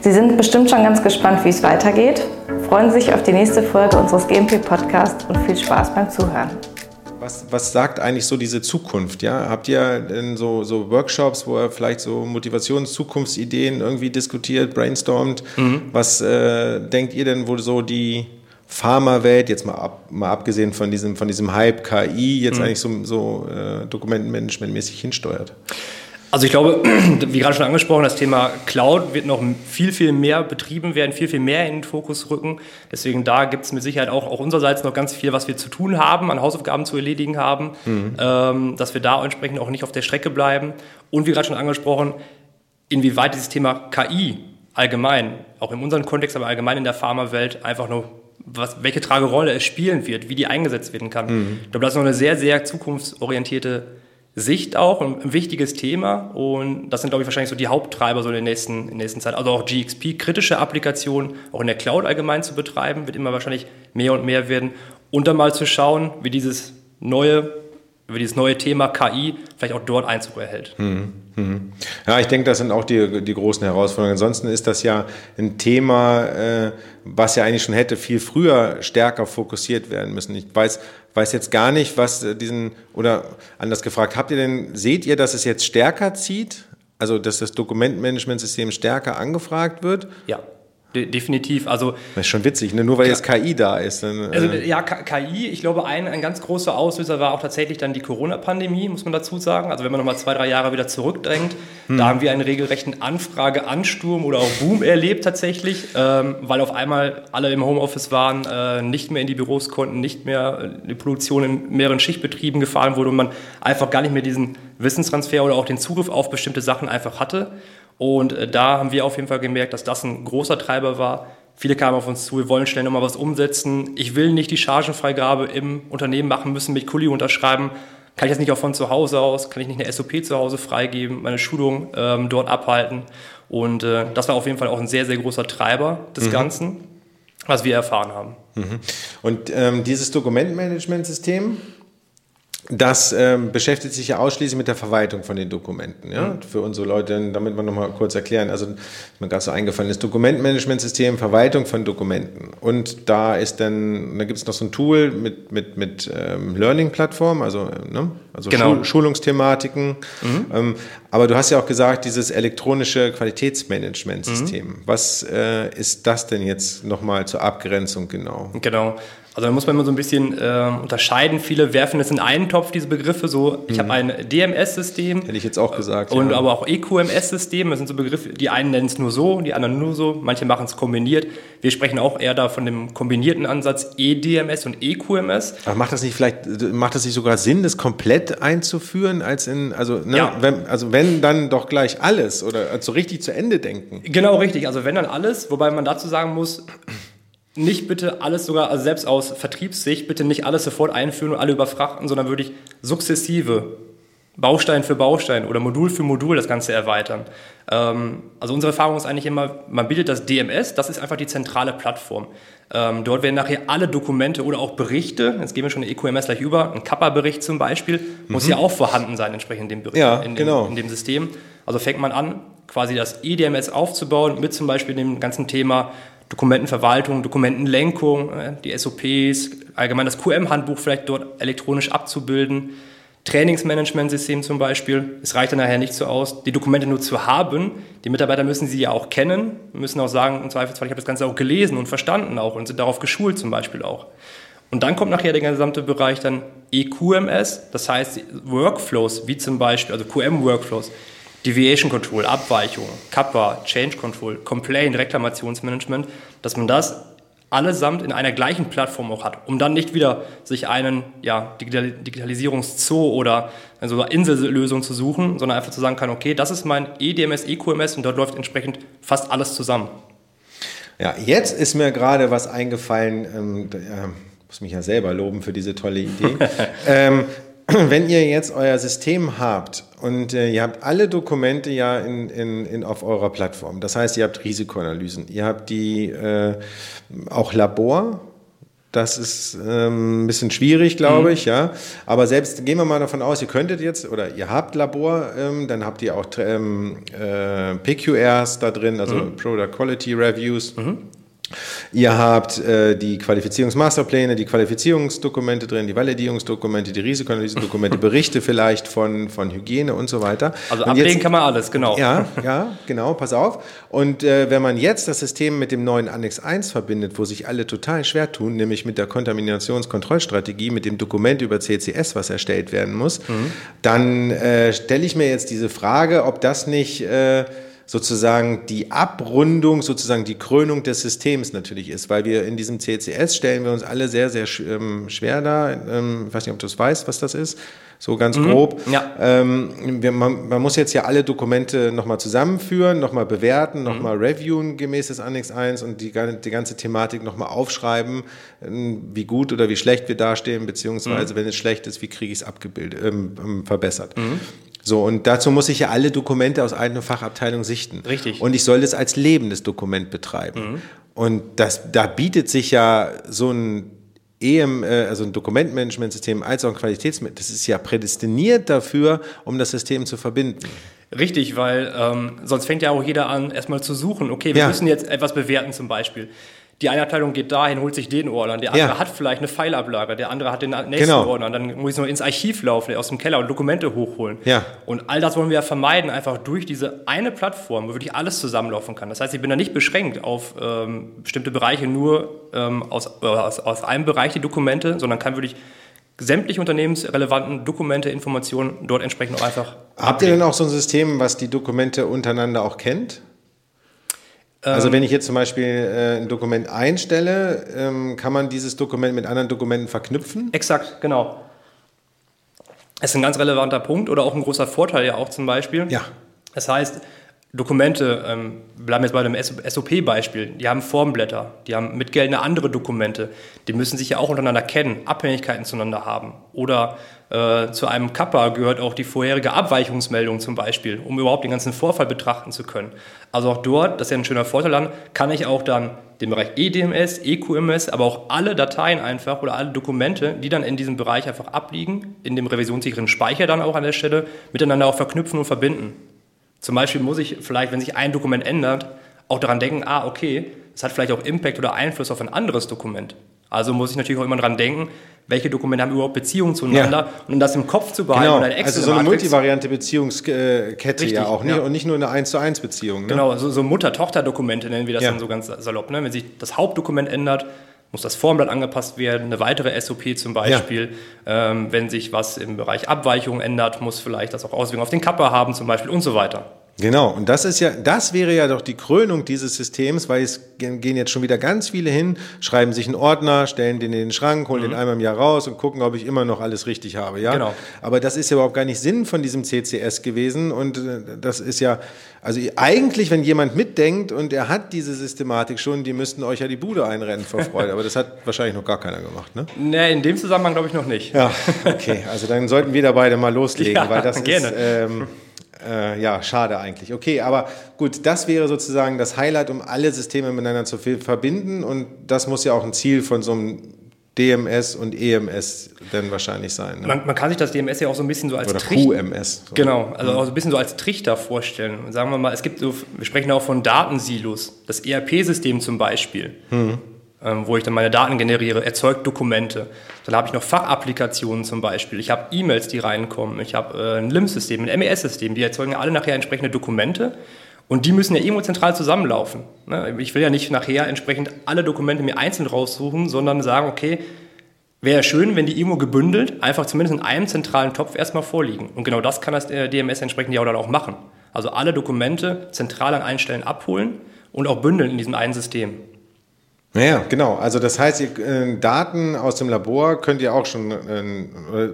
Sie sind bestimmt schon ganz gespannt, wie es weitergeht. Freuen Sie sich auf die nächste Folge unseres GMP Podcasts und viel Spaß beim Zuhören. Was, was sagt eigentlich so diese Zukunft? Ja? Habt ihr denn so, so Workshops, wo ihr vielleicht so Motivations-, Zukunftsideen irgendwie diskutiert, brainstormt? Mhm. Was äh, denkt ihr denn, wo so die Pharmawelt, jetzt mal, ab, mal abgesehen von diesem, von diesem Hype KI, jetzt mhm. eigentlich so, so äh, Dokumentenmanagementmäßig hinsteuert? Also ich glaube, wie gerade schon angesprochen, das Thema Cloud wird noch viel, viel mehr betrieben werden, viel, viel mehr in den Fokus rücken. Deswegen da gibt es mit Sicherheit auch, auch unsererseits noch ganz viel, was wir zu tun haben, an Hausaufgaben zu erledigen haben, mhm. ähm, dass wir da entsprechend auch nicht auf der Strecke bleiben. Und wie gerade schon angesprochen, inwieweit dieses Thema KI allgemein, auch in unserem Kontext, aber allgemein in der Pharmawelt einfach nur was, welche Tragerolle es spielen wird, wie die eingesetzt werden kann. Mhm. Ich glaube, das ist noch eine sehr, sehr zukunftsorientierte Sicht auch, ein wichtiges Thema und das sind, glaube ich, wahrscheinlich so die Haupttreiber so in der nächsten, in der nächsten Zeit. Also auch GXP, kritische Applikationen auch in der Cloud allgemein zu betreiben, wird immer wahrscheinlich mehr und mehr werden und dann mal zu schauen, wie dieses neue über dieses neue Thema KI vielleicht auch dort Einzug erhält. Hm, hm. Ja, ich denke, das sind auch die, die großen Herausforderungen. Ansonsten ist das ja ein Thema, äh, was ja eigentlich schon hätte viel früher stärker fokussiert werden müssen. Ich weiß, weiß jetzt gar nicht, was diesen, oder anders gefragt, habt ihr denn, seht ihr, dass es jetzt stärker zieht? Also, dass das Dokumentmanagementsystem stärker angefragt wird? Ja. De definitiv. Also, das ist schon witzig, ne? nur weil jetzt KI da ist. Dann, äh also, ja, KI, ich glaube, ein, ein ganz großer Auslöser war auch tatsächlich dann die Corona-Pandemie, muss man dazu sagen. Also wenn man nochmal zwei, drei Jahre wieder zurückdrängt, hm. da haben wir einen regelrechten Anfrage-Ansturm oder auch Boom erlebt tatsächlich, ähm, weil auf einmal alle im Homeoffice waren, äh, nicht mehr in die Büros konnten, nicht mehr äh, die Produktion in mehreren Schichtbetrieben gefahren wurde und man einfach gar nicht mehr diesen Wissenstransfer oder auch den Zugriff auf bestimmte Sachen einfach hatte. Und äh, da haben wir auf jeden Fall gemerkt, dass das ein großer Treiber war. Viele kamen auf uns zu, wir wollen schnell nochmal was umsetzen. Ich will nicht die Chargenfreigabe im Unternehmen machen müssen, mit Kuli unterschreiben. Kann ich das nicht auch von zu Hause aus? Kann ich nicht eine SOP zu Hause freigeben, meine Schulung ähm, dort abhalten? Und äh, das war auf jeden Fall auch ein sehr, sehr großer Treiber des mhm. Ganzen, was wir erfahren haben. Mhm. Und ähm, dieses Dokumentmanagementsystem, das ähm, beschäftigt sich ja ausschließlich mit der Verwaltung von den Dokumenten. Ja? Mhm. Für unsere Leute, damit wir nochmal kurz erklären, also mir gerade so eingefallen ist, Dokumentmanagementsystem, Verwaltung von Dokumenten. Und da ist dann, da gibt es noch so ein Tool mit, mit, mit ähm, Learning-Plattform, also, ne? also genau. Schul Schulungsthematiken. Mhm. Ähm, aber du hast ja auch gesagt, dieses elektronische Qualitätsmanagementsystem. Mhm. Was äh, ist das denn jetzt nochmal zur Abgrenzung genau? Genau. Also da muss man immer so ein bisschen äh, unterscheiden. Viele werfen es in einen Topf, diese Begriffe. So, ich mhm. habe ein DMS-System. Hätte ich jetzt auch gesagt. Und ja. aber auch EQMS-System. Das sind so Begriffe, die einen nennen es nur so, die anderen nur so. Manche machen es kombiniert. Wir sprechen auch eher da von dem kombinierten Ansatz EDMS und EQMS. Aber macht das nicht vielleicht, macht das nicht sogar Sinn, das komplett einzuführen, als in, also, ne, ja. wenn, also wenn dann doch gleich alles oder also richtig zu Ende denken? Genau, richtig. Also wenn dann alles, wobei man dazu sagen muss, nicht bitte alles sogar, also selbst aus Vertriebssicht, bitte nicht alles sofort einführen und alle überfrachten, sondern wirklich sukzessive Baustein für Baustein oder Modul für Modul das Ganze erweitern. Ähm, also unsere Erfahrung ist eigentlich immer, man bildet das DMS, das ist einfach die zentrale Plattform. Ähm, dort werden nachher alle Dokumente oder auch Berichte, jetzt gehen wir schon in EQMS gleich über, ein Kappa-Bericht zum Beispiel, muss mhm. ja auch vorhanden sein entsprechend dem, Bericht, ja, in, dem, genau. in dem System. Also fängt man an, quasi das EDMS aufzubauen mit zum Beispiel dem ganzen Thema Dokumentenverwaltung, Dokumentenlenkung, äh, die SOPs, allgemein das QM-Handbuch vielleicht dort elektronisch abzubilden. Trainingsmanagementsystem zum Beispiel. Es reicht dann nachher nicht so aus, die Dokumente nur zu haben. Die Mitarbeiter müssen sie ja auch kennen, müssen auch sagen, im Zweifelsfall, ich habe das Ganze auch gelesen und verstanden auch und sind darauf geschult zum Beispiel auch. Und dann kommt nachher der gesamte Bereich dann EQMS, das heißt Workflows, wie zum Beispiel, also QM-Workflows, Deviation Control, Abweichung, Kappa, Change Control, Complaint, Reklamationsmanagement, dass man das allesamt in einer gleichen Plattform auch hat, um dann nicht wieder sich einen ja, Digitalisierungszoo oder also Insellösung zu suchen, sondern einfach zu sagen kann, okay, das ist mein EDMS, EQMS und dort läuft entsprechend fast alles zusammen. Ja, jetzt ist mir gerade was eingefallen, ähm, äh, muss mich ja selber loben für diese tolle Idee. ähm, wenn ihr jetzt euer System habt und äh, ihr habt alle Dokumente ja in, in, in, auf eurer Plattform, das heißt, ihr habt Risikoanalysen, ihr habt die äh, auch Labor, Das ist ähm, ein bisschen schwierig, glaube mhm. ich, ja. Aber selbst gehen wir mal davon aus, ihr könntet jetzt oder ihr habt Labor, ähm, dann habt ihr auch ähm, äh, PQRs da drin, also mhm. Product Quality Reviews. Mhm. Ihr habt äh, die Qualifizierungsmasterpläne, die Qualifizierungsdokumente drin, die Validierungsdokumente, die Risikoanalysendokumente, Berichte vielleicht von, von Hygiene und so weiter. Also und ablegen jetzt, kann man alles, genau. Ja, ja, genau, pass auf. Und äh, wenn man jetzt das System mit dem neuen Annex 1 verbindet, wo sich alle total schwer tun, nämlich mit der Kontaminationskontrollstrategie, mit dem Dokument über CCS, was erstellt werden muss, mhm. dann äh, stelle ich mir jetzt diese Frage, ob das nicht... Sozusagen die Abrundung, sozusagen die Krönung des Systems natürlich ist, weil wir in diesem CCS stellen wir uns alle sehr, sehr ähm, schwer da. Ähm, ich weiß nicht, ob du es weißt, was das ist, so ganz mhm. grob. Ja. Ähm, wir, man, man, muss jetzt ja alle Dokumente nochmal zusammenführen, nochmal bewerten, nochmal mhm. reviewen gemäß des Annex 1 und die, die ganze Thematik nochmal aufschreiben, ähm, wie gut oder wie schlecht wir dastehen, beziehungsweise mhm. wenn es schlecht ist, wie kriege ich es abgebildet, ähm, ähm, verbessert. So, und dazu muss ich ja alle Dokumente aus einer Fachabteilung sichten. Richtig. Und ich soll das als lebendes Dokument betreiben. Mhm. Und das, da bietet sich ja so ein EM, äh, also ein Dokumentmanagementsystem als auch ein Qualitätsmanagement, das ist ja prädestiniert dafür, um das System zu verbinden. Richtig, weil ähm, sonst fängt ja auch jeder an, erstmal zu suchen. Okay, wir ja. müssen jetzt etwas bewerten zum Beispiel die eine Abteilung geht dahin, holt sich den Ordner, der andere ja. hat vielleicht eine Pfeilablage, der andere hat den nächsten genau. Ordner, dann muss ich noch ins Archiv laufen, aus dem Keller und Dokumente hochholen. Ja. Und all das wollen wir ja vermeiden, einfach durch diese eine Plattform, wo wirklich alles zusammenlaufen kann. Das heißt, ich bin da nicht beschränkt auf ähm, bestimmte Bereiche nur ähm, aus, äh, aus, aus einem Bereich die Dokumente, sondern kann wirklich sämtliche unternehmensrelevanten Dokumente, Informationen dort entsprechend auch einfach. Habt ihr denn auch so ein System, was die Dokumente untereinander auch kennt? Also ähm, wenn ich jetzt zum Beispiel äh, ein Dokument einstelle, ähm, kann man dieses Dokument mit anderen Dokumenten verknüpfen? Exakt, genau. Das ist ein ganz relevanter Punkt oder auch ein großer Vorteil ja auch zum Beispiel. Ja. Das heißt, Dokumente, ähm, bleiben jetzt bei dem SOP-Beispiel, die haben Formblätter, die haben mitgeltende andere Dokumente, die müssen sich ja auch untereinander kennen, Abhängigkeiten zueinander haben. Oder äh, zu einem Kappa gehört auch die vorherige Abweichungsmeldung zum Beispiel, um überhaupt den ganzen Vorfall betrachten zu können. Also auch dort, das ist ja ein schöner Vorteil dann, kann ich auch dann den Bereich EDMS, EQMS, aber auch alle Dateien einfach oder alle Dokumente, die dann in diesem Bereich einfach abliegen, in dem revisionssicheren Speicher dann auch an der Stelle, miteinander auch verknüpfen und verbinden. Zum Beispiel muss ich vielleicht, wenn sich ein Dokument ändert, auch daran denken, ah, okay, das hat vielleicht auch Impact oder Einfluss auf ein anderes Dokument. Also muss ich natürlich auch immer daran denken, welche Dokumente haben überhaupt Beziehungen zueinander ja. und um das im Kopf zu behalten. Genau. Eine also so eine multivariante Beziehungskette Richtig, ja auch, ja. und nicht nur eine 1 zu 1 Beziehung. Ne? Genau, so, so Mutter-Tochter-Dokumente nennen wir das ja. dann so ganz salopp. Ne? Wenn sich das Hauptdokument ändert, muss das Formblatt angepasst werden, eine weitere SOP zum Beispiel. Ja. Ähm, wenn sich was im Bereich Abweichung ändert, muss vielleicht das auch Auswirkungen auf den Kappa haben zum Beispiel und so weiter. Genau, und das ist ja, das wäre ja doch die Krönung dieses Systems, weil es gehen jetzt schon wieder ganz viele hin, schreiben sich einen Ordner, stellen den in den Schrank, holen mhm. den einmal im Jahr raus und gucken, ob ich immer noch alles richtig habe, ja. Genau. Aber das ist ja überhaupt gar nicht Sinn von diesem CCS gewesen und äh, das ist ja, also eigentlich, wenn jemand mitdenkt und er hat diese Systematik schon, die müssten euch ja die Bude einrennen vor Freude, aber das hat wahrscheinlich noch gar keiner gemacht, ne? Nee, in dem Zusammenhang glaube ich noch nicht. Ja, okay, also dann sollten wir da beide mal loslegen, ja, weil das gerne. ist... Ähm, äh, ja, schade eigentlich. Okay, aber gut, das wäre sozusagen das Highlight, um alle Systeme miteinander zu verbinden. Und das muss ja auch ein Ziel von so einem DMS und EMS dann wahrscheinlich sein. Ne? Man, man, kann sich das DMS ja auch so ein bisschen so als Oder Trichter. QMS. So. Genau, also mhm. auch so ein bisschen so als Trichter vorstellen. Sagen wir mal, es gibt so, wir sprechen auch von Datensilos. Das ERP-System zum Beispiel. Mhm wo ich dann meine Daten generiere, erzeugt Dokumente. Dann habe ich noch Fachapplikationen zum Beispiel. Ich habe E-Mails, die reinkommen. Ich habe äh, ein LIMS-System, ein MES-System. Die erzeugen alle nachher entsprechende Dokumente. Und die müssen ja irgendwo zentral zusammenlaufen. Ne? Ich will ja nicht nachher entsprechend alle Dokumente mir einzeln raussuchen, sondern sagen, okay, wäre schön, wenn die irgendwo gebündelt einfach zumindest in einem zentralen Topf erstmal vorliegen. Und genau das kann das äh, DMS entsprechend ja auch machen. Also alle Dokumente zentral an allen Stellen abholen und auch bündeln in diesem einen System. Ja, genau. Also das heißt, ihr, äh, Daten aus dem Labor könnt ihr auch schon, äh,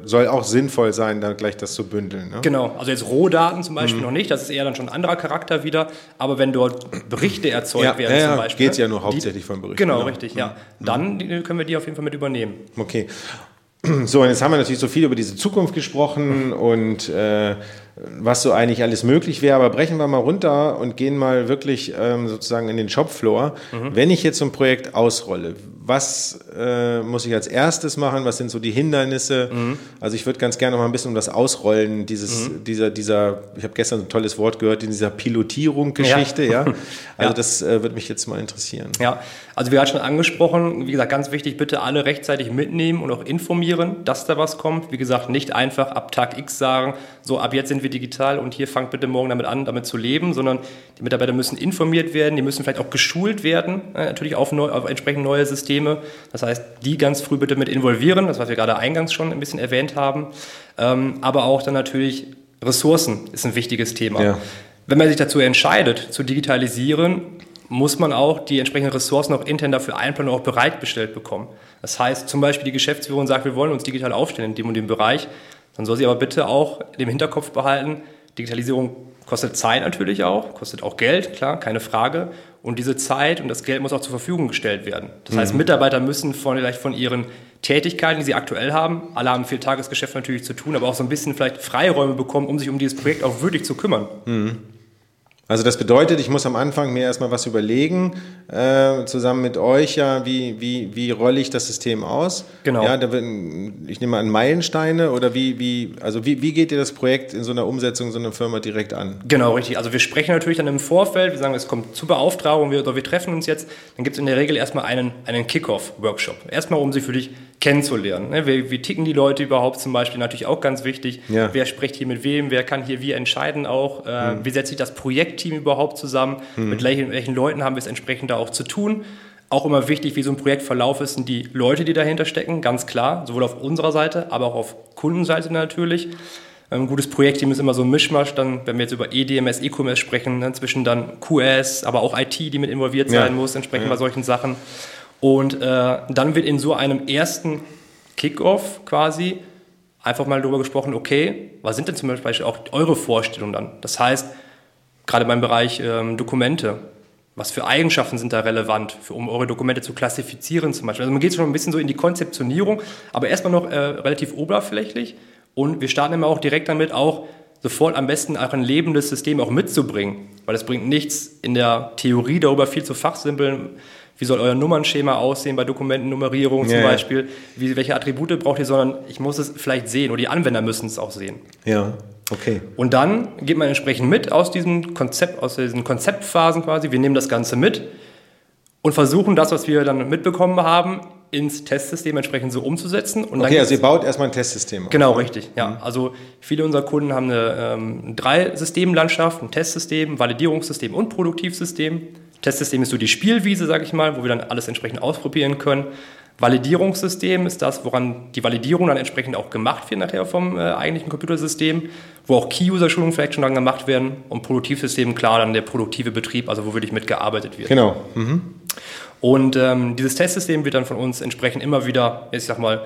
soll auch sinnvoll sein, da gleich das zu bündeln. Ne? Genau. Also jetzt Rohdaten zum Beispiel mhm. noch nicht, das ist eher dann schon ein anderer Charakter wieder. Aber wenn dort Berichte erzeugt ja, werden ja, zum Beispiel. geht ja nur hauptsächlich die, von Berichten. Genau, genau. richtig, ja. Mhm. Dann die, können wir die auf jeden Fall mit übernehmen. Okay. So, und jetzt haben wir natürlich so viel über diese Zukunft gesprochen und äh, was so eigentlich alles möglich wäre. Aber brechen wir mal runter und gehen mal wirklich ähm, sozusagen in den Shopfloor. Mhm. Wenn ich jetzt so ein Projekt ausrolle, was äh, muss ich als erstes machen? Was sind so die Hindernisse? Mhm. Also ich würde ganz gerne noch mal ein bisschen um das Ausrollen dieses, mhm. dieser, dieser, ich habe gestern ein tolles Wort gehört, in dieser Pilotierung-Geschichte, ja. ja. Also ja. das äh, würde mich jetzt mal interessieren. Ja, also wir hatten schon angesprochen, wie gesagt, ganz wichtig, bitte alle rechtzeitig mitnehmen und auch informieren, dass da was kommt. Wie gesagt, nicht einfach ab Tag X sagen, so ab jetzt sind wir digital und hier fangt bitte morgen damit an, damit zu leben, sondern die Mitarbeiter müssen informiert werden, die müssen vielleicht auch geschult werden, äh, natürlich auf, neu, auf entsprechend neue Systeme. Das heißt, die ganz früh bitte mit involvieren, das was wir gerade eingangs schon ein bisschen erwähnt haben. Ähm, aber auch dann natürlich Ressourcen ist ein wichtiges Thema. Ja. Wenn man sich dazu entscheidet, zu digitalisieren, muss man auch die entsprechenden Ressourcen auch intern dafür einplanen und auch bereitgestellt bekommen. Das heißt, zum Beispiel die Geschäftsführung sagt, wir wollen uns digital aufstellen in dem und dem Bereich, dann soll sie aber bitte auch im Hinterkopf behalten, Digitalisierung kostet Zeit natürlich auch, kostet auch Geld, klar, keine Frage. Und diese Zeit und das Geld muss auch zur Verfügung gestellt werden. Das mhm. heißt, Mitarbeiter müssen von, vielleicht von ihren Tätigkeiten, die sie aktuell haben, alle haben viel Tagesgeschäft natürlich zu tun, aber auch so ein bisschen vielleicht Freiräume bekommen, um sich um dieses Projekt auch wirklich zu kümmern. Mhm. Also das bedeutet, ich muss am Anfang mir erstmal was überlegen, äh, zusammen mit euch, ja, wie, wie, wie rolle ich das System aus? Genau. Ja, da ich nehme an Meilensteine oder wie, wie, also wie, wie geht ihr das Projekt in so einer Umsetzung so einer Firma direkt an? Genau, richtig. Also wir sprechen natürlich dann im Vorfeld, wir sagen, es kommt zur Beauftragung, wir, oder wir treffen uns jetzt, dann gibt es in der Regel erstmal einen, einen Kick-Off-Workshop. Erstmal, um sie für dich kennenzulernen. Ne? Wie, wie, ticken die Leute überhaupt zum Beispiel? Natürlich auch ganz wichtig. Ja. Wer spricht hier mit wem? Wer kann hier wie entscheiden auch? Äh, mhm. Wie setzt sich das Projektteam überhaupt zusammen? Mhm. Mit welchen, welchen Leuten haben wir es entsprechend da auch zu tun? Auch immer wichtig, wie so ein Projektverlauf ist, sind die Leute, die dahinter stecken, ganz klar, sowohl auf unserer Seite, aber auch auf Kundenseite natürlich. Ein gutes Projektteam ist immer so ein Mischmasch, dann, wenn wir jetzt über EDMS, E-Commerce sprechen, dann zwischen dann QS, aber auch IT, die mit involviert sein ja. muss, entsprechend ja. bei solchen Sachen. Und äh, dann wird in so einem ersten Kickoff quasi einfach mal darüber gesprochen, okay, was sind denn zum Beispiel auch eure Vorstellungen dann? Das heißt, gerade beim Bereich ähm, Dokumente, was für Eigenschaften sind da relevant, für, um eure Dokumente zu klassifizieren zum Beispiel? Also man geht schon ein bisschen so in die Konzeptionierung, aber erstmal noch äh, relativ oberflächlich. Und wir starten immer auch direkt damit, auch sofort am besten auch ein lebendes System auch mitzubringen. Weil es bringt nichts, in der Theorie darüber viel zu fachsimpeln wie soll euer Nummernschema aussehen bei Dokumentennummerierung zum ja, Beispiel, wie, welche Attribute braucht ihr, sondern ich muss es vielleicht sehen oder die Anwender müssen es auch sehen. Ja, okay. Und dann geht man entsprechend mit aus diesen Konzept, aus diesen Konzeptphasen quasi. Wir nehmen das Ganze mit und versuchen das, was wir dann mitbekommen haben, ins Testsystem entsprechend so umzusetzen. Und okay, also ihr baut erstmal ein Testsystem auf. Genau, richtig. Ja, mhm. also viele unserer Kunden haben eine ähm, drei Systemlandschaft, ein Testsystem, Validierungssystem und Produktivsystem. Testsystem ist so die Spielwiese, sage ich mal, wo wir dann alles entsprechend ausprobieren können. Validierungssystem ist das, woran die Validierung dann entsprechend auch gemacht wird nachher vom äh, eigentlichen Computersystem, wo auch Key-User-Schulungen vielleicht schon dann gemacht werden und Produktivsystem, klar, dann der produktive Betrieb, also wo wirklich mitgearbeitet wird. Genau. Mhm. Und ähm, dieses Testsystem wird dann von uns entsprechend immer wieder, ich sag mal,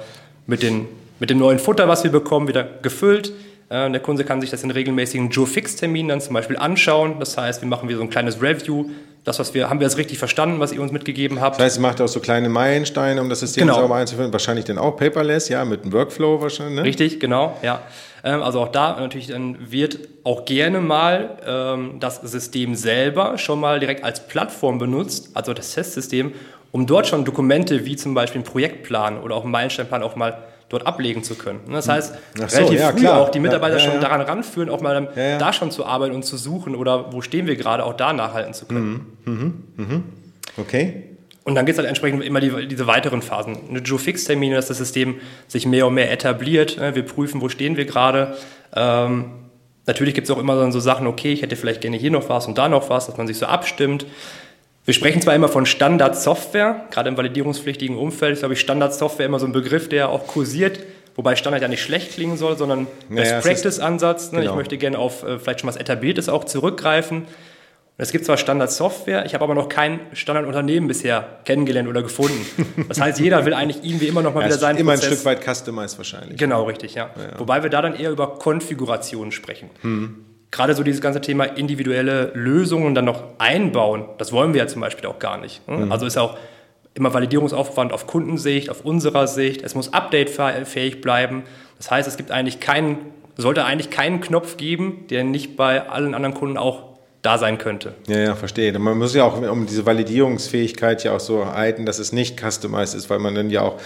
mit, den, mit dem neuen Futter, was wir bekommen, wieder gefüllt. Äh, der Kunde kann sich das in regelmäßigen Joe-Fix-Terminen dann zum Beispiel anschauen. Das heißt, wir machen wieder so ein kleines Review, das, was wir, haben wir das richtig verstanden, was ihr uns mitgegeben habt? Das heißt, ihr macht auch so kleine Meilensteine, um das System genau. sauber einzuführen. Wahrscheinlich dann auch paperless, ja, mit einem Workflow wahrscheinlich. Ne? Richtig, genau, ja. Ähm, also auch da natürlich dann wird auch gerne mal ähm, das System selber schon mal direkt als Plattform benutzt, also das Testsystem, um dort schon Dokumente wie zum Beispiel einen Projektplan oder auch einen Meilensteinplan auch mal dort ablegen zu können. Das hm. heißt, so, relativ ja, früh klar. auch die Mitarbeiter ja, ja, schon daran ranführen, auch mal da schon zu arbeiten und zu suchen oder wo stehen wir gerade, auch da nachhalten zu können. Mhm. Mhm. Mhm. Okay. Und dann geht es halt entsprechend immer die, diese weiteren Phasen. Eine Joe-Fix-Termine, dass das System sich mehr und mehr etabliert. Wir prüfen, wo stehen wir gerade. Ähm, natürlich gibt es auch immer so Sachen, okay, ich hätte vielleicht gerne hier noch was und da noch was, dass man sich so abstimmt. Wir sprechen zwar immer von Standardsoftware, gerade im validierungspflichtigen Umfeld ist, glaube ich, Standardsoftware immer so ein Begriff, der auch kursiert, wobei Standard ja nicht schlecht klingen soll, sondern naja, Best-Practice-Ansatz. Ne? Genau. Ich möchte gerne auf äh, vielleicht schon was Etabliertes auch zurückgreifen. Und es gibt zwar Standardsoftware, ich habe aber noch kein Standardunternehmen bisher kennengelernt oder gefunden. Das heißt, jeder will eigentlich irgendwie immer noch mal ja, wieder sein Immer Prozess. ein Stück weit customized wahrscheinlich. Genau, richtig, ja. ja. Wobei wir da dann eher über Konfigurationen sprechen. Hm gerade so dieses ganze Thema individuelle Lösungen dann noch einbauen, das wollen wir ja zum Beispiel auch gar nicht. Mhm. Also ist auch immer Validierungsaufwand auf Kundensicht, auf unserer Sicht. Es muss updatefähig bleiben. Das heißt, es gibt eigentlich keinen sollte eigentlich keinen Knopf geben, der nicht bei allen anderen Kunden auch da sein könnte. Ja, ja, verstehe. Man muss ja auch, um diese Validierungsfähigkeit ja auch so halten, dass es nicht customized ist, weil man dann ja auch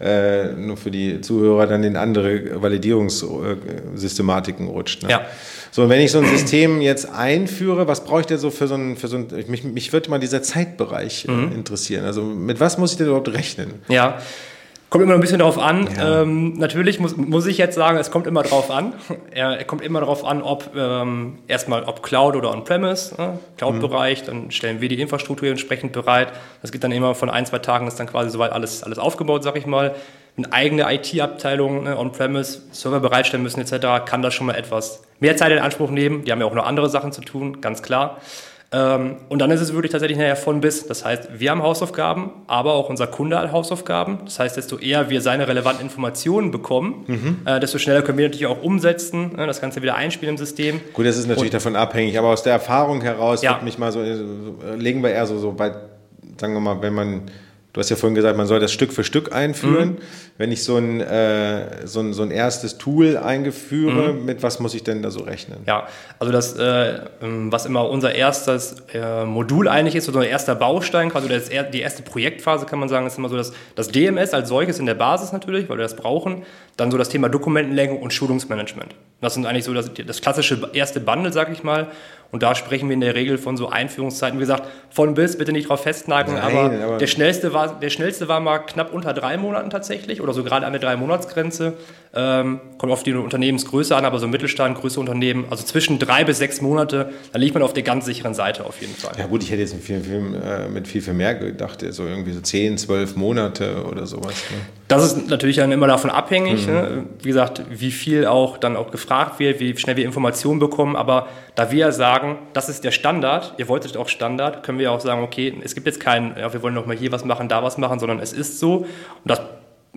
äh, nur für die Zuhörer dann in andere Validierungssystematiken rutscht. Ne? Ja. So, und wenn ich so ein System jetzt einführe, was brauche ich denn so für so ein, für so ein mich, mich würde mal dieser Zeitbereich äh, mhm. interessieren. Also mit was muss ich denn überhaupt rechnen? Ja, Kommt immer ein bisschen darauf an. Ja. Ähm, natürlich muss, muss ich jetzt sagen, es kommt immer darauf an. Er, er kommt immer darauf an, ob ähm, erstmal ob Cloud oder On-Premise, ne? Cloud-Bereich, mhm. dann stellen wir die Infrastruktur entsprechend bereit. Das geht dann immer von ein, zwei Tagen, ist dann quasi soweit alles, alles aufgebaut, sag ich mal. Eine eigene IT-Abteilung, ne, On-Premise, Server bereitstellen müssen etc., kann das schon mal etwas mehr Zeit in Anspruch nehmen. Die haben ja auch noch andere Sachen zu tun, ganz klar. Ähm, und dann ist es wirklich tatsächlich nachher von bis. Das heißt, wir haben Hausaufgaben, aber auch unser Kunde hat Hausaufgaben. Das heißt, desto eher wir seine relevanten Informationen bekommen, mhm. äh, desto schneller können wir natürlich auch umsetzen, ne, das Ganze wieder einspielen im System. Gut, das ist natürlich und, davon abhängig, aber aus der Erfahrung heraus ja. mich mal so, äh, legen wir eher so, so bei, sagen wir mal, wenn man Du hast ja vorhin gesagt, man soll das Stück für Stück einführen. Mhm. Wenn ich so ein, äh, so, ein, so ein erstes Tool eingeführe, mhm. mit was muss ich denn da so rechnen? Ja, also das, äh, ähm, was immer unser erstes äh, Modul eigentlich ist, oder unser erster Baustein, quasi das, die erste Projektphase kann man sagen, ist immer so das, das DMS als solches in der Basis natürlich, weil wir das brauchen. Dann so das Thema Dokumentenlenkung und Schulungsmanagement. Das sind eigentlich so das, das klassische erste Bundle, sag ich mal. Und da sprechen wir in der Regel von so Einführungszeiten. Wie gesagt, von bis, bitte nicht drauf festnageln, aber, aber, der, schnellste war, der schnellste war mal knapp unter drei Monaten tatsächlich oder so gerade an der Drei-Monats-Grenze. Ähm, kommt auf die Unternehmensgröße an, aber so Mittelstand, größere Unternehmen, also zwischen drei bis sechs Monate, da liegt man auf der ganz sicheren Seite auf jeden Fall. Ja gut, ich hätte jetzt mit viel, viel, äh, mit viel, viel mehr gedacht, so irgendwie so zehn, zwölf Monate oder sowas. Ne? Das ist natürlich dann immer davon abhängig, mhm. ne? wie gesagt, wie viel auch dann auch gefragt wird, wie schnell wir Informationen bekommen, aber da wir sagen, das ist der Standard, ihr wolltet auch Standard, können wir auch sagen, okay, es gibt jetzt keinen, ja, wir wollen noch mal hier was machen, da was machen, sondern es ist so und das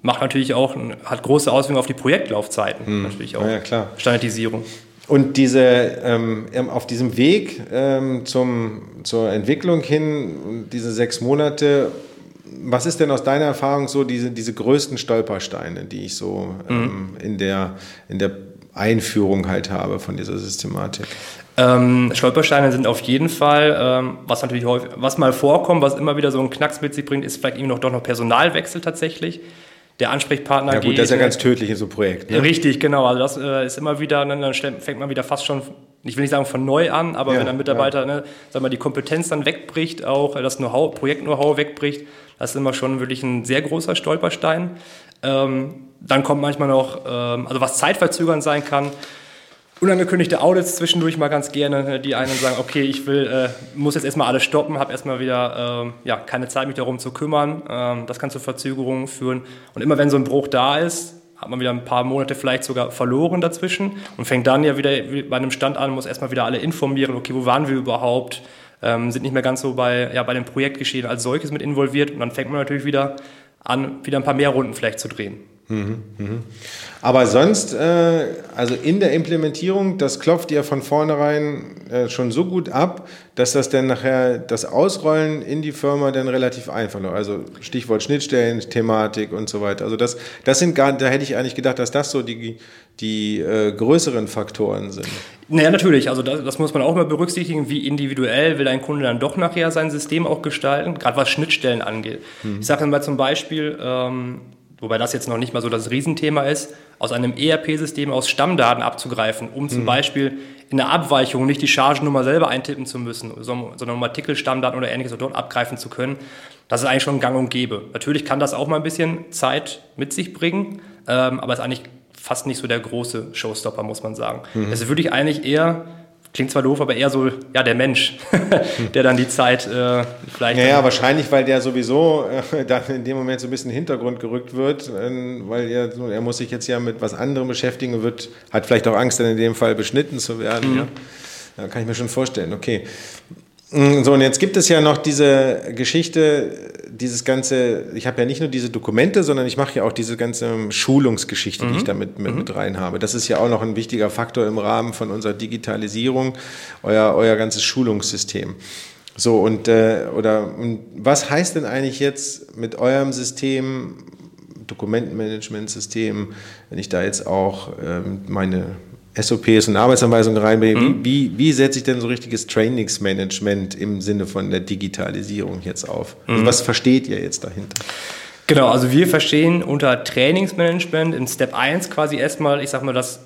macht natürlich auch, hat große Auswirkungen auf die Projektlaufzeiten. Hm. Natürlich auch. Ja, klar. Standardisierung. Und diese, ähm, auf diesem Weg ähm, zum, zur Entwicklung hin, diese sechs Monate, was ist denn aus deiner Erfahrung so diese, diese größten Stolpersteine, die ich so ähm, mhm. in, der, in der Einführung halt habe von dieser Systematik? Ähm, Stolpersteine sind auf jeden Fall, ähm, was natürlich häufig, was mal vorkommt, was immer wieder so einen Knacks mit sich bringt, ist vielleicht irgendwie noch doch noch Personalwechsel tatsächlich der Ansprechpartner geht. Ja gut, das ist ja ganz tödlich in so einem Projekt. Ne? Richtig, genau. Also das äh, ist immer wieder, ne, dann fängt man wieder fast schon, ich will nicht sagen von neu an, aber ja, wenn ein Mitarbeiter, ja. ne, sag mal, die Kompetenz dann wegbricht, auch das Know-how, Projekt-Know-how wegbricht, das ist immer schon wirklich ein sehr großer Stolperstein. Ähm, dann kommt manchmal noch, ähm, also was zeitverzögernd sein kann, unangekündigte Audits zwischendurch mal ganz gerne, ne, die einen sagen, okay, ich will, äh, muss jetzt erstmal alles stoppen, habe erstmal wieder äh, ja, keine Zeit, mich darum zu kümmern. Ähm, das kann zu Verzögerungen führen. Und immer wenn so ein Bruch da ist, hat man wieder ein paar Monate vielleicht sogar verloren dazwischen und fängt dann ja wieder bei einem Stand an, muss erstmal wieder alle informieren, okay, wo waren wir überhaupt, ähm, sind nicht mehr ganz so bei, ja, bei dem Projektgeschehen als solches mit involviert und dann fängt man natürlich wieder an, wieder ein paar mehr Runden vielleicht zu drehen. Mhm, mhm. Aber sonst, äh, also in der Implementierung, das klopft ihr von vornherein äh, schon so gut ab, dass das dann nachher das Ausrollen in die Firma dann relativ einfach ist. Also Stichwort Schnittstellen, Thematik und so weiter. Also das, das sind gar, da hätte ich eigentlich gedacht, dass das so die, die äh, größeren Faktoren sind. Naja, natürlich. Also das, das, muss man auch mal berücksichtigen, wie individuell will ein Kunde dann doch nachher sein System auch gestalten, gerade was Schnittstellen angeht. Mhm. Ich sage mal zum Beispiel, ähm, wobei das jetzt noch nicht mal so das Riesenthema ist, aus einem ERP-System aus Stammdaten abzugreifen, um zum mhm. Beispiel in der Abweichung nicht die Chargennummer selber eintippen zu müssen, sondern um Artikelstammdaten oder ähnliches dort abgreifen zu können. Das ist eigentlich schon gang und gäbe. Natürlich kann das auch mal ein bisschen Zeit mit sich bringen, ähm, aber ist eigentlich fast nicht so der große Showstopper, muss man sagen. Mhm. Es ist wirklich eigentlich eher Klingt zwar doof, aber eher so, ja, der Mensch, der dann die Zeit äh, vielleicht. Naja, wahrscheinlich, weil der sowieso äh, dann in dem Moment so ein bisschen in den Hintergrund gerückt wird, äh, weil er, er muss sich jetzt ja mit was anderem beschäftigen und wird, hat vielleicht auch Angst, dann in dem Fall beschnitten zu werden. Mhm. Ja. Da kann ich mir schon vorstellen. Okay. Mm, so, und jetzt gibt es ja noch diese Geschichte, dieses ganze, ich habe ja nicht nur diese Dokumente, sondern ich mache ja auch diese ganze Schulungsgeschichte, mhm. die ich mhm. da mit, mit, mhm. mit, rein habe. Das ist ja auch noch ein wichtiger Faktor im Rahmen von unserer Digitalisierung, euer, euer ganzes Schulungssystem. So, und, äh, oder, und was heißt denn eigentlich jetzt mit eurem System, Dokumentenmanagementsystem, wenn ich da jetzt auch ähm, meine SOPs und Arbeitsanweisungen reinbringen. Mhm. Wie, wie, wie setze ich denn so richtiges Trainingsmanagement im Sinne von der Digitalisierung jetzt auf? Also mhm. was versteht ihr jetzt dahinter? Genau, also wir verstehen unter Trainingsmanagement in Step 1 quasi erstmal, ich sag mal, das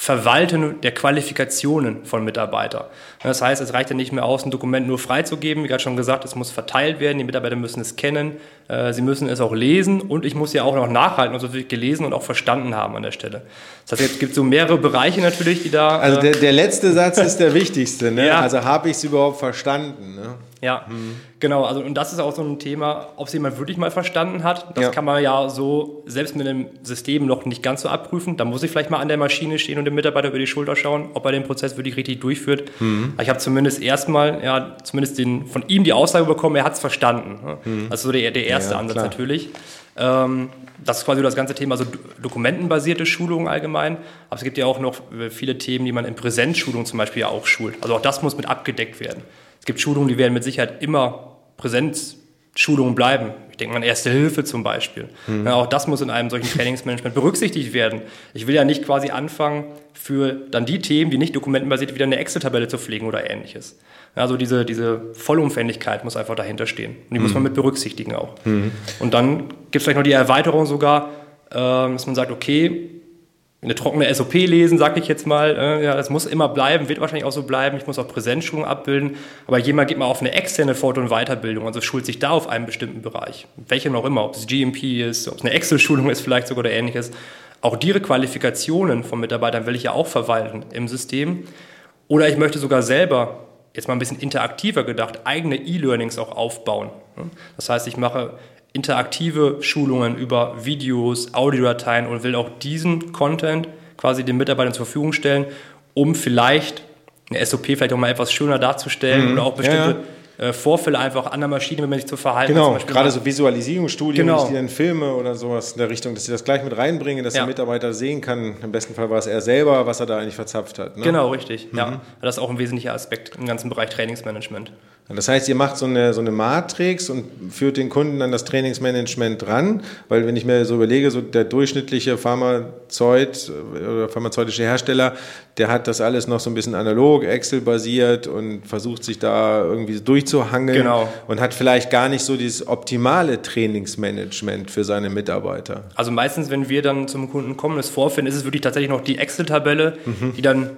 Verwalten der Qualifikationen von Mitarbeitern. Das heißt, es reicht ja nicht mehr aus, ein Dokument nur freizugeben. Wie gerade schon gesagt, es muss verteilt werden. Die Mitarbeiter müssen es kennen. Äh, sie müssen es auch lesen. Und ich muss ja auch noch nachhalten, also wirklich gelesen und auch verstanden haben an der Stelle. Das heißt, es gibt so mehrere Bereiche natürlich, die da. Also der, der letzte Satz ist der wichtigste. Ne? Ja. Also habe ich es überhaupt verstanden? Ne? Ja, mhm. genau. Also, und das ist auch so ein Thema, ob es jemand wirklich mal verstanden hat. Das ja. kann man ja so selbst mit einem System noch nicht ganz so abprüfen. Da muss ich vielleicht mal an der Maschine stehen und dem Mitarbeiter über die Schulter schauen, ob er den Prozess wirklich richtig durchführt. Mhm. Ich habe zumindest erstmal, ja, zumindest den, von ihm die Aussage bekommen, er hat es verstanden. Mhm. Das ist so der, der erste ja, Ansatz klar. natürlich. Ähm, das ist quasi das ganze Thema, also dokumentenbasierte Schulungen allgemein. Aber es gibt ja auch noch viele Themen, die man in Präsenzschulungen zum Beispiel ja auch schult. Also auch das muss mit abgedeckt werden. Es gibt Schulungen, die werden mit Sicherheit immer Präsenzschulungen bleiben. Ich denke an Erste Hilfe zum Beispiel. Mhm. Ja, auch das muss in einem solchen Trainingsmanagement berücksichtigt werden. Ich will ja nicht quasi anfangen, für dann die Themen, die nicht dokumentenbasiert, wieder eine Excel-Tabelle zu pflegen oder ähnliches. Also diese, diese Vollumfändigkeit muss einfach dahinter stehen. Und die mhm. muss man mit berücksichtigen auch. Mhm. Und dann gibt es vielleicht noch die Erweiterung sogar, äh, dass man sagt, okay, eine trockene SOP lesen, sag ich jetzt mal. Äh, ja, das muss immer bleiben, wird wahrscheinlich auch so bleiben. Ich muss auch Präsenzschulung abbilden. Aber jemand geht mal auf eine externe Fort- und Weiterbildung, also schult sich da auf einen bestimmten Bereich. Welche noch immer, ob es GMP ist, ob es eine Excel-Schulung ist vielleicht sogar oder ähnliches. Auch die Qualifikationen von Mitarbeitern will ich ja auch verwalten im System. Oder ich möchte sogar selber, jetzt mal ein bisschen interaktiver gedacht, eigene E-Learnings auch aufbauen. Das heißt, ich mache interaktive Schulungen über Videos, Audiodateien und will auch diesen Content quasi den Mitarbeitern zur Verfügung stellen, um vielleicht eine SOP vielleicht auch mal etwas schöner darzustellen mhm. oder auch bestimmte ja, ja. Äh, Vorfälle einfach an der Maschine, wenn man sich zu verhalten Genau, gerade so Visualisierungsstudien, genau. die dann Filme oder sowas in der Richtung, dass sie das gleich mit reinbringen, dass ja. der Mitarbeiter sehen kann, im besten Fall war es er selber, was er da eigentlich verzapft hat. Ne? Genau, richtig. Mhm. Ja, das ist auch ein wesentlicher Aspekt im ganzen Bereich Trainingsmanagement. Das heißt, ihr macht so eine, so eine Matrix und führt den Kunden an das Trainingsmanagement ran, weil wenn ich mir so überlege, so der durchschnittliche Pharmazeut oder pharmazeutische Hersteller, der hat das alles noch so ein bisschen analog, Excel-basiert und versucht sich da irgendwie durchzuhangeln genau. und hat vielleicht gar nicht so dieses optimale Trainingsmanagement für seine Mitarbeiter. Also meistens, wenn wir dann zum Kunden kommen, das vorfinden, ist es wirklich tatsächlich noch die Excel-Tabelle, mhm. die dann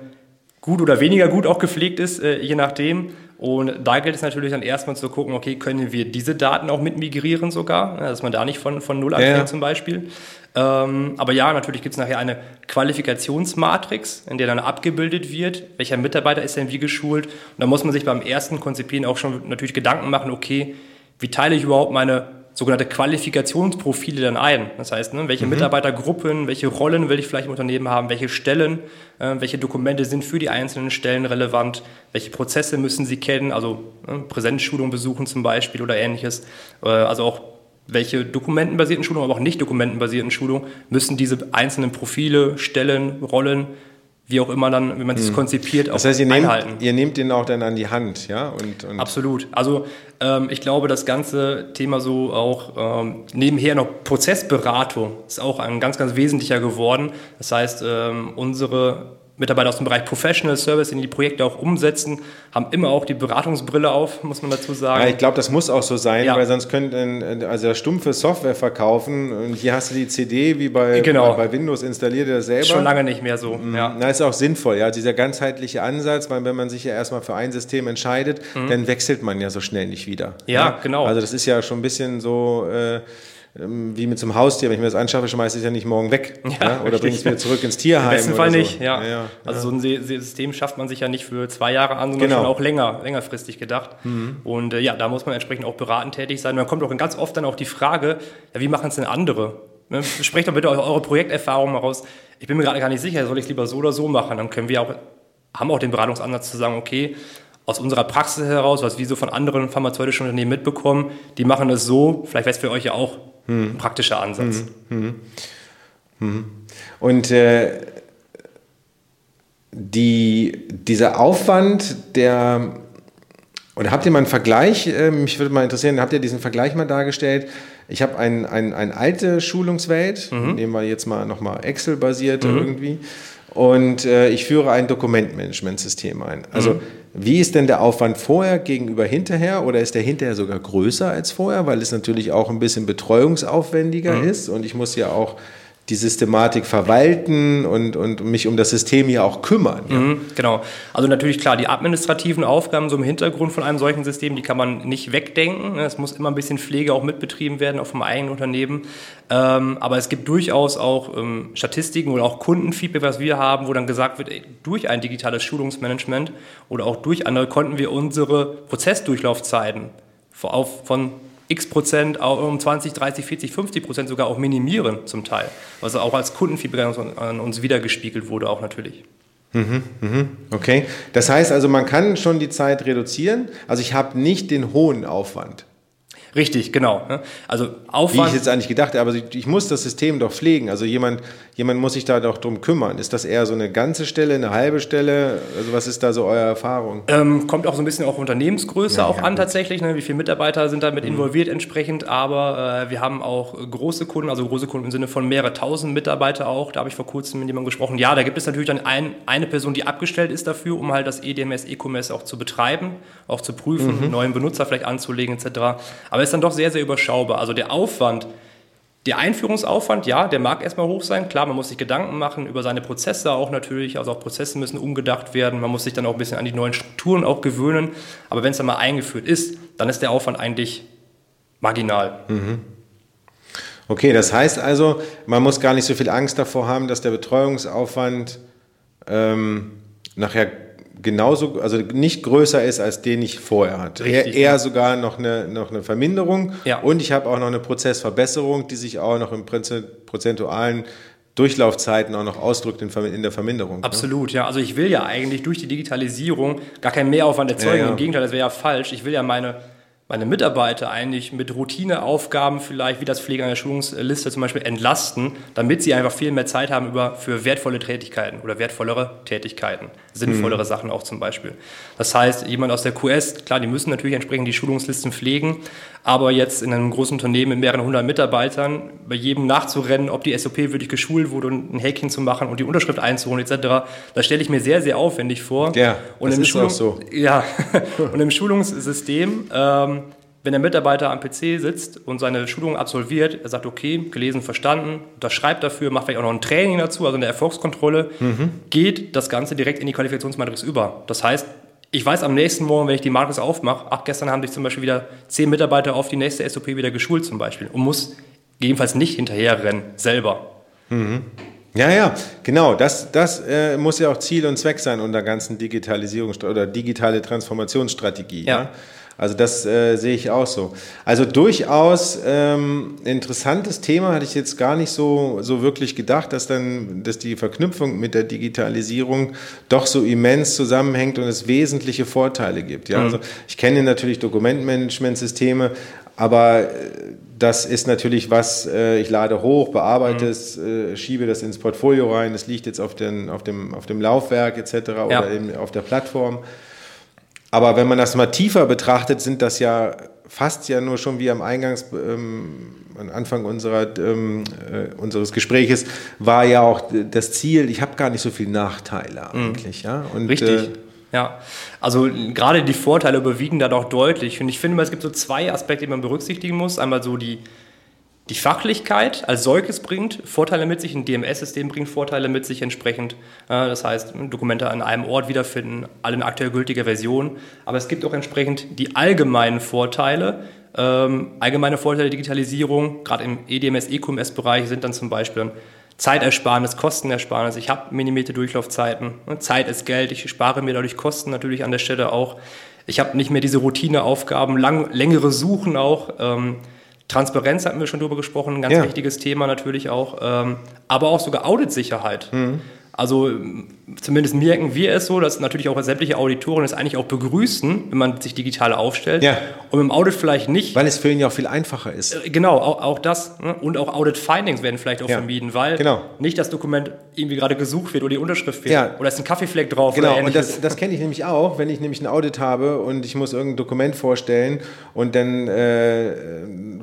gut oder weniger gut auch gepflegt ist, äh, je nachdem. Und da gilt es natürlich dann erstmal zu gucken, okay, können wir diese Daten auch mit migrieren sogar, dass man da nicht von, von Null anfängt ja. zum Beispiel. Ähm, aber ja, natürlich gibt es nachher eine Qualifikationsmatrix, in der dann abgebildet wird, welcher Mitarbeiter ist denn wie geschult. Und da muss man sich beim ersten Konzipieren auch schon natürlich Gedanken machen, okay, wie teile ich überhaupt meine sogenannte Qualifikationsprofile dann ein. Das heißt, ne, welche mhm. Mitarbeitergruppen, welche Rollen will ich vielleicht im Unternehmen haben, welche Stellen, äh, welche Dokumente sind für die einzelnen Stellen relevant, welche Prozesse müssen sie kennen, also ne, Präsenzschulung besuchen zum Beispiel oder ähnliches. Äh, also auch welche dokumentenbasierten Schulungen, aber auch nicht dokumentenbasierten Schulungen müssen diese einzelnen Profile, Stellen, Rollen wie auch immer dann, wie man es hm. konzipiert, das heißt, ihr einhalten. Nehmt, ihr nehmt den auch dann an die Hand, ja? Und, und Absolut. Also ähm, ich glaube, das ganze Thema so auch ähm, nebenher noch Prozessberatung ist auch ein ganz, ganz wesentlicher geworden. Das heißt, ähm, unsere Mitarbeiter aus dem Bereich Professional Service, die die Projekte auch umsetzen, haben immer auch die Beratungsbrille auf, muss man dazu sagen. Ja, ich glaube, das muss auch so sein, ja. weil sonst könnten also stumpfe Software verkaufen und hier hast du die CD wie bei, genau. bei, Windows installiert er selber. Schon lange nicht mehr so. Mhm. Ja. Na, ist auch sinnvoll, ja, dieser ganzheitliche Ansatz, weil wenn man sich ja erstmal für ein System entscheidet, mhm. dann wechselt man ja so schnell nicht wieder. Ja, ja, genau. Also das ist ja schon ein bisschen so äh, wie mit so einem Haustier, wenn ich mir das anschaffe, schmeiße ich es ja nicht morgen weg. Ja, ja? Oder bringe es wieder zurück ins Tierheim. Im besten Fall so. nicht, ja. ja. Also so ein System schafft man sich ja nicht für zwei Jahre an, sondern genau. schon auch länger, längerfristig gedacht. Mhm. Und äh, ja, da muss man entsprechend auch beratend tätig sein. Und dann kommt auch ganz oft dann auch die Frage, ja, wie machen es denn andere? Ne? Sprecht doch bitte eure Projekterfahrungen mal raus. Ich bin mir gerade gar nicht sicher, soll ich es lieber so oder so machen? Dann können wir auch, haben auch den Beratungsansatz zu sagen, okay, aus unserer Praxis heraus, was wir so von anderen pharmazeutischen Unternehmen mitbekommen, die machen es so, vielleicht wäre es für euch ja auch hm. praktischer Ansatz. Hm. Hm. Und äh, die, dieser Aufwand, der oder habt ihr mal einen Vergleich? Äh, mich würde mal interessieren, habt ihr diesen Vergleich mal dargestellt? Ich habe eine ein, ein alte Schulungswelt, mhm. nehmen wir jetzt mal nochmal Excel-basiert mhm. irgendwie. Und äh, ich führe ein Dokumentmanagementsystem ein. Also mhm. wie ist denn der Aufwand vorher gegenüber hinterher oder ist der hinterher sogar größer als vorher, weil es natürlich auch ein bisschen betreuungsaufwendiger mhm. ist und ich muss ja auch die Systematik verwalten und, und mich um das System hier auch kümmern. Ja. Mhm, genau. Also natürlich klar, die administrativen Aufgaben so im Hintergrund von einem solchen System, die kann man nicht wegdenken. Es muss immer ein bisschen Pflege auch mitbetrieben werden, auch vom eigenen Unternehmen. Ähm, aber es gibt durchaus auch ähm, Statistiken oder auch Kundenfeedback, was wir haben, wo dann gesagt wird, ey, durch ein digitales Schulungsmanagement oder auch durch andere konnten wir unsere Prozessdurchlaufzeiten von x Prozent um 20, 30, 40, 50 Prozent sogar auch minimieren zum Teil. Was auch als Kundenfeedback an uns wiedergespiegelt wurde auch natürlich. Mhm, mhm, okay. Das heißt also, man kann schon die Zeit reduzieren. Also ich habe nicht den hohen Aufwand. Richtig, genau. Also Aufwand. Wie ich jetzt eigentlich gedacht habe, aber ich muss das System doch pflegen. Also jemand, jemand muss sich da doch drum kümmern. Ist das eher so eine ganze Stelle, eine halbe Stelle? Also was ist da so eure Erfahrung? Ähm, kommt auch so ein bisschen auf Unternehmensgröße ja, auch ja, an tatsächlich. Ne? Wie viele Mitarbeiter sind damit mhm. involviert entsprechend? Aber äh, wir haben auch große Kunden, also große Kunden im Sinne von mehrere tausend Mitarbeiter auch. Da habe ich vor kurzem mit jemandem gesprochen. Ja, da gibt es natürlich dann ein, eine Person, die abgestellt ist dafür, um halt das EDMS E-Commerce auch zu betreiben, auch zu prüfen, mhm. neuen Benutzer vielleicht anzulegen etc. Aber es ist dann doch sehr, sehr überschaubar. Also der Aufwand, der Einführungsaufwand, ja, der mag erstmal hoch sein. Klar, man muss sich Gedanken machen über seine Prozesse auch natürlich. Also auch Prozesse müssen umgedacht werden. Man muss sich dann auch ein bisschen an die neuen Strukturen auch gewöhnen. Aber wenn es dann mal eingeführt ist, dann ist der Aufwand eigentlich marginal. Mhm. Okay, das heißt also, man muss gar nicht so viel Angst davor haben, dass der Betreuungsaufwand ähm, nachher genauso, also nicht größer ist, als den ich vorher hatte. Richtig, eher, eher sogar noch eine, noch eine Verminderung. Ja. Und ich habe auch noch eine Prozessverbesserung, die sich auch noch im prozentualen Durchlaufzeiten auch noch ausdrückt in, der Verminderung. Ne? Absolut, ne? ja. Also ich will ja eigentlich durch die Digitalisierung gar keinen Mehraufwand erzeugen. Ja, ja. Im Gegenteil, das wäre ja falsch. Ich will ja meine meine Mitarbeiter eigentlich mit Routineaufgaben vielleicht wie das Pflege einer Schulungsliste zum Beispiel entlasten, damit sie einfach viel mehr Zeit haben über, für wertvolle Tätigkeiten oder wertvollere Tätigkeiten, sinnvollere mhm. Sachen auch zum Beispiel. Das heißt, jemand aus der QS, klar, die müssen natürlich entsprechend die Schulungslisten pflegen, aber jetzt in einem großen Unternehmen mit mehreren hundert Mitarbeitern, bei jedem nachzurennen, ob die SOP wirklich geschult wurde und ein Häkchen zu machen und die Unterschrift einzuholen etc., das stelle ich mir sehr, sehr aufwendig vor. Ja, und das ist Schulung, auch so. Ja, und im Schulungssystem, ähm, wenn der Mitarbeiter am PC sitzt und seine Schulung absolviert, er sagt, okay, gelesen, verstanden, das schreibt dafür, macht vielleicht auch noch ein Training dazu, also eine Erfolgskontrolle, mhm. geht das Ganze direkt in die Qualifikationsmatrix über. Das heißt, ich weiß am nächsten Morgen, wenn ich die Matrix aufmache, ach, gestern haben sich zum Beispiel wieder zehn Mitarbeiter auf die nächste SOP wieder geschult zum Beispiel und muss jedenfalls nicht hinterherrennen, selber. Mhm. Ja, ja, genau. Das, das äh, muss ja auch Ziel und Zweck sein unter ganzen Digitalisierung oder digitale Transformationsstrategie. Ja. ja? Also das äh, sehe ich auch so. Also durchaus ähm, interessantes Thema, hatte ich jetzt gar nicht so, so wirklich gedacht, dass dann, dass die Verknüpfung mit der Digitalisierung doch so immens zusammenhängt und es wesentliche Vorteile gibt. Ja, mhm. also ich kenne natürlich Dokumentmanagementsysteme, aber äh, das ist natürlich was, äh, ich lade hoch, bearbeite mhm. es, äh, schiebe das ins Portfolio rein, es liegt jetzt auf, den, auf, dem, auf dem Laufwerk etc. Ja. oder eben auf der Plattform. Aber wenn man das mal tiefer betrachtet, sind das ja fast ja nur schon wie am Eingangs, ähm, am Anfang unserer, ähm, äh, unseres Gespräches, war ja auch das Ziel, ich habe gar nicht so viele Nachteile mhm. eigentlich. Mhm. Ja? Und, Richtig. Äh, ja, also gerade die Vorteile überwiegen da doch deutlich. Und ich finde, es gibt so zwei Aspekte, die man berücksichtigen muss. Einmal so die, die Fachlichkeit als solches bringt Vorteile mit sich, ein DMS-System bringt Vorteile mit sich entsprechend. Das heißt, Dokumente an einem Ort wiederfinden, alle in aktuell gültiger Version. Aber es gibt auch entsprechend die allgemeinen Vorteile. Ähm, allgemeine Vorteile der Digitalisierung, gerade im EDMS, E-Commerce-Bereich, sind dann zum Beispiel Zeitersparnis, Kostenersparnis. Ich habe minimierte Durchlaufzeiten. Zeit ist Geld. Ich spare mir dadurch Kosten natürlich an der Stelle auch. Ich habe nicht mehr diese Routineaufgaben, lang, längere Suchen auch. Ähm, Transparenz hatten wir schon drüber gesprochen, ein ganz ja. wichtiges Thema natürlich auch. Ähm, aber auch sogar Auditsicherheit. Mhm. Also zumindest merken wir es so, dass natürlich auch sämtliche Auditoren es eigentlich auch begrüßen, wenn man sich digital aufstellt. Ja. Und im Audit vielleicht nicht. Weil es für ihn ja auch viel einfacher ist. Äh, genau, auch, auch das. Ne? Und auch Audit-Findings werden vielleicht auch ja. vermieden, weil genau. nicht das Dokument irgendwie gerade gesucht wird oder die Unterschrift fehlt. Ja. Oder ist ein Kaffeefleck drauf. Genau, und das, das kenne ich nämlich auch, wenn ich nämlich ein Audit habe und ich muss irgendein Dokument vorstellen und dann äh,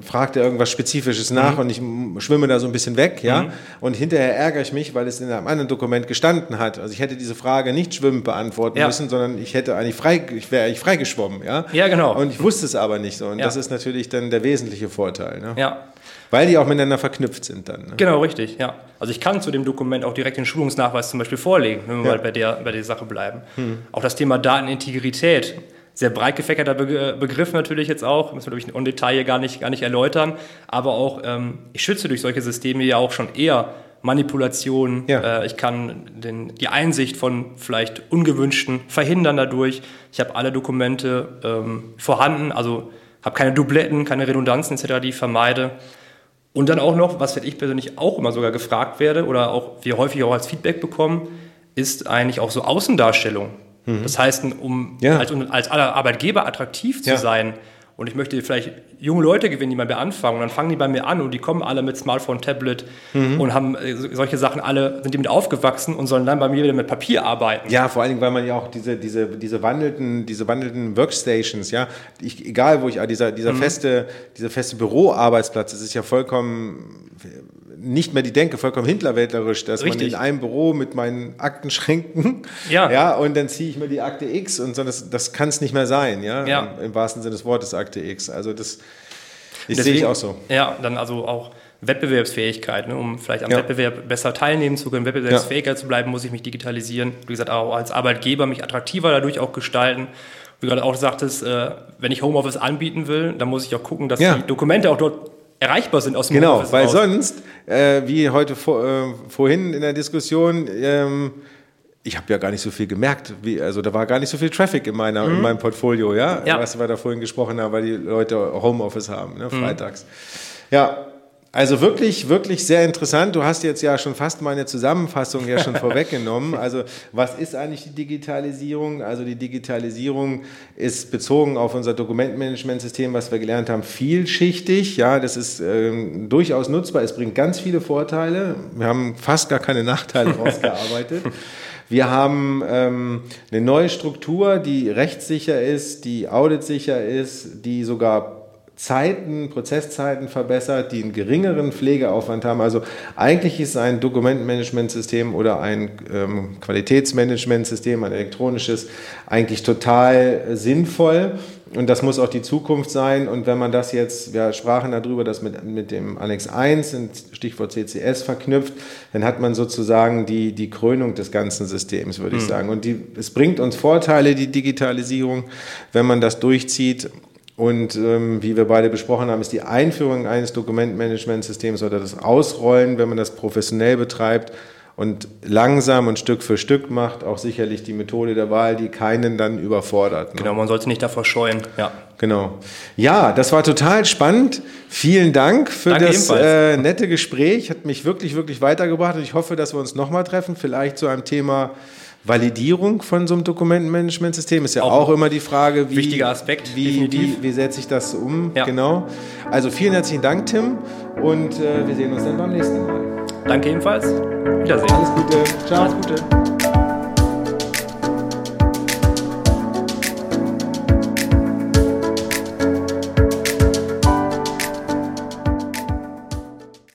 fragt er irgendwas Spezifisches nach mhm. und ich schwimme da so ein bisschen weg, ja. Mhm. Und hinterher ärgere ich mich, weil es in einem anderen Dokument Dokument gestanden hat. Also ich hätte diese Frage nicht schwimmend beantworten Ja. müssen, sondern ich hätte eigentlich frei, ich wäre eigentlich freigeschwommen, ja. Ja, genau. Und ich wusste es aber nicht so. Und Ja. das ist natürlich dann der wesentliche Vorteil, ne? Ja, Weil die auch miteinander verknüpft sind dann. Ne? genau, richtig, ja. Also ich kann zu dem Dokument auch direkt den Schulungsnachweis zum Beispiel vorlegen, wenn wir Ja. mal bei der, bei der Sache bleiben. Auch das Thema Datenintegrität, sehr breit gefächerter Be Begriff natürlich jetzt auch, müssen wir, glaube ich, im Detail hier gar nicht, gar nicht erläutern, aber auch, ähm, ich schütze durch solche Systeme ja auch schon eher Manipulation, Ja. äh, ich kann den, die Einsicht von vielleicht ungewünschten verhindern dadurch. Ich habe alle Dokumente ähm, vorhanden, also habe keine Dubletten, keine Redundanzen etc., die ich vermeide. Und dann auch noch, was ich persönlich auch immer sogar gefragt werde oder auch wir häufig auch als Feedback bekommen, ist eigentlich auch so Außendarstellung. Das heißt, um Mhm. Ja. als, um als Arbeitgeber attraktiv zu Ja. sein und ich möchte vielleicht junge Leute gewinnen, die bei mir anfangen und dann fangen die bei mir an und die kommen alle mit Smartphone, Tablet Mhm. und haben äh, so- solche Sachen alle, sind die mit aufgewachsen und sollen dann bei mir wieder mit Papier arbeiten. Ja, vor allen Dingen, weil man ja auch diese, diese, diese wandelnden, diese wandelnden Workstations, ja, ich, egal wo ich, ah, dieser, dieser feste, dieser feste Büroarbeitsplatz, das ist ja vollkommen nicht mehr die Denke, vollkommen hintlerwäldlerisch, dass Richtig. man in einem Büro mit meinen Aktenschränken, Ja. ja, und dann ziehe ich mir die Akte X und so, das, das kann es nicht mehr sein, ja, Ja. Im, im wahrsten Sinne des Wortes Akte X. Also das, Deswegen- sehe ich auch so. Ja, dann also auch Wettbewerbsfähigkeit, ne, um vielleicht am Ja. Wettbewerb besser teilnehmen zu können, wettbewerbsfähiger zu bleiben, muss ich mich digitalisieren. Wie gesagt, auch als Arbeitgeber mich attraktiver dadurch auch gestalten. Wie du gerade auch sagtest, äh, wenn ich Homeoffice anbieten will, dann muss ich auch gucken, dass Ja. die Dokumente auch dort erreichbar sind aus dem Genau, Homeoffice weil raus. sonst, äh, wie heute vor, äh, vorhin in der Diskussion, ähm, ich habe ja gar nicht so viel gemerkt, wie, also da war gar nicht so viel Traffic in, meiner, in meinem Portfolio, ja? Mhm. Ja. was wir da vorhin gesprochen haben, weil die Leute Homeoffice haben, ne? Mhm. freitags. Ja, also wirklich, wirklich sehr interessant. Du hast jetzt ja schon fast meine Zusammenfassung ja schon vorweggenommen. Also was ist eigentlich die Digitalisierung? Also die Digitalisierung ist bezogen auf unser Dokumentenmanagementsystem, was wir gelernt haben, vielschichtig. Ja, das ist ähm, durchaus nutzbar. Es bringt ganz viele Vorteile. Wir haben fast gar keine Nachteile rausgearbeitet. Wir haben ähm, eine neue Struktur, die rechtssicher ist, die auditsicher ist, die sogar Zeiten, Prozesszeiten verbessert, die einen geringeren Pflegeaufwand haben. Also eigentlich ist ein Dokumentenmanagementsystem oder ein ähm, Qualitätsmanagementsystem, ein elektronisches, eigentlich total äh, sinnvoll. Und das muss auch die Zukunft sein. Und wenn man das jetzt, wir sprachen darüber, das mit, mit dem Annex 1, und Stichwort CCS verknüpft, dann hat man sozusagen die, die Krönung des ganzen Systems, würde ich sagen. Und die, es bringt uns Vorteile, die Digitalisierung, wenn man das durchzieht. Und ähm, wie wir beide besprochen haben, ist die Einführung eines Dokumentmanagementsystems oder das Ausrollen, wenn man das professionell betreibt und langsam und Stück für Stück macht, auch sicherlich die Methode der Wahl, die keinen dann überfordert. Ne? Genau, man sollte nicht davor scheuen. Ja. Genau. Ja, das war total spannend. Vielen Dank für Danke das äh, nette Gespräch. Hat mich wirklich, wirklich weitergebracht und ich hoffe, dass wir uns nochmal treffen, vielleicht zu einem Thema Validierung von so einem Dokumentenmanagementsystem. Ist ja auch, Auch immer die Frage, wie, wichtiger Aspekt, wie, wie, wie setze ich das um? Ja. Genau. Also vielen herzlichen Dank, Tim. Und äh, wir sehen uns dann beim nächsten Mal. Danke ebenfalls. Wiedersehen. Alles Gute. Ciao. Alles Gute.